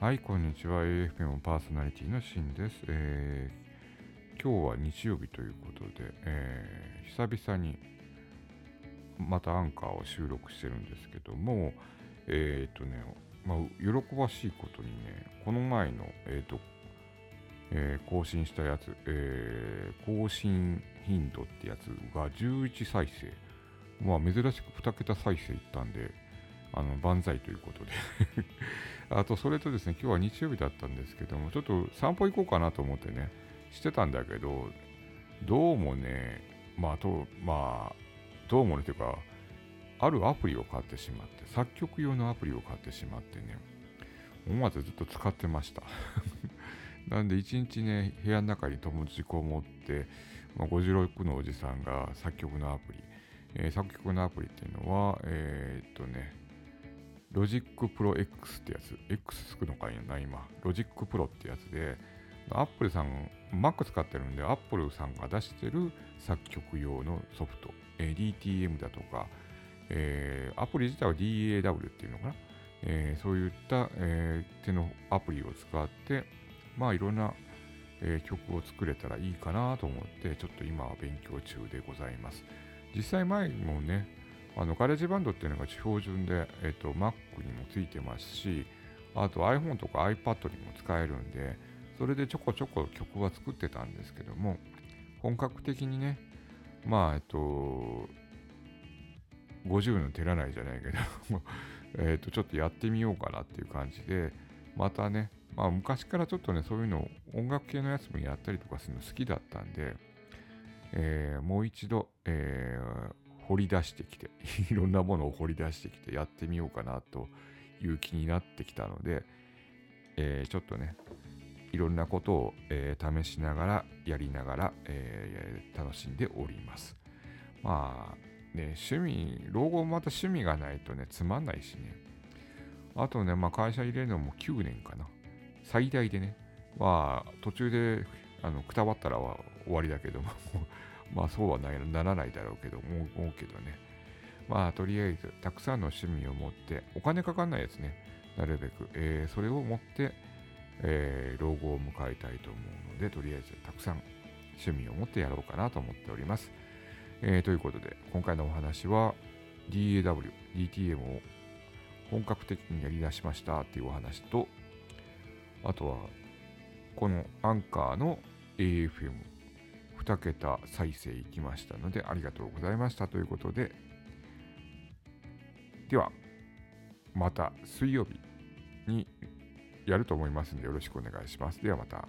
はい、こんにちは。AFM パーソナリティのシンです。えー、今日は日曜日ということで、えー、久々にまたアンカーを収録してるんですけども、えっ、ー、とね、まあ、喜ばしいことにね、この前の、えっ、と、え更新したやつ、え更新頻度ってやつが11再生。まあ、珍しく2桁再生いったんで、あの、万歳ということで。あと、それとですね、今日は日曜日だったんですけども、ちょっと散歩行こうかなと思ってね、してたんだけど、どうもね、まあ、と、まあ、どうもね、というか、あるアプリを買ってしまって、作曲用のアプリを買ってしまってね、思わずずっと使ってました。なんで一日ね、部屋の中に友達こもって、まあ、56のおじさんが作曲のアプリ、えー、作曲のアプリっていうのは、えー、っとね、 Logic Pro X ってやつ、X つくのかいな、今。 Logic Pro ってやつで、アップルさん、Mac 使ってるんで、アップルさんが出してる作曲用のソフト、えー、DTM だとか、えー、アプリ自体は DAW っていうのかな、えー、そういった、えー、手のアプリを使って、まあいろんな、えー、曲を作れたらいいかなと思って、ちょっと今は勉強中でございます。実際前もね、あの GarageBand っていうのが標準で、えっと、Mac にもついてますし、あと iPhone とか iPad にも使えるんで、それでちょこちょこ曲は作ってたんですけども、本格的にね、まあ、えっと、50の手習いじゃないけど えっと、ちょっとやってみようかなっていう感じで、またね、まあ昔からちょっとね、そういうの音楽系のやつもやったりとかするの好きだったんで、えー、もう一度、えー、掘り出してきて、いろんなものを掘り出してきてやってみようかなという気になってきたので、えー、ちょっとね、いろんなことを、えー、試しながら、やりながら、えー、楽しんでおります。まあ、ね、趣味、老後もまた趣味がないとね、つまんないしね。あとね、まあ会社入れるのも9年かな。最大でね。まあ、途中で、あの、くたばったらは終わりだけどもまあそうはならないだろうけど、思うけどね。まあとりあえず、たくさんの趣味を持って、お金かかんないやつね、なるべく、えー、それを持って、えー、老後を迎えたいと思うので、とりあえずたくさん趣味を持ってやろうかなと思っております。えー、ということで、今回のお話は DAW、DTM を本格的にやり出しましたっていうお話と、あとは、このアンカーの AFM 2桁再生いきましたので、ありがとうございましたということで、では、また水曜日にやると思いますので、よろしくお願いします。ではまた。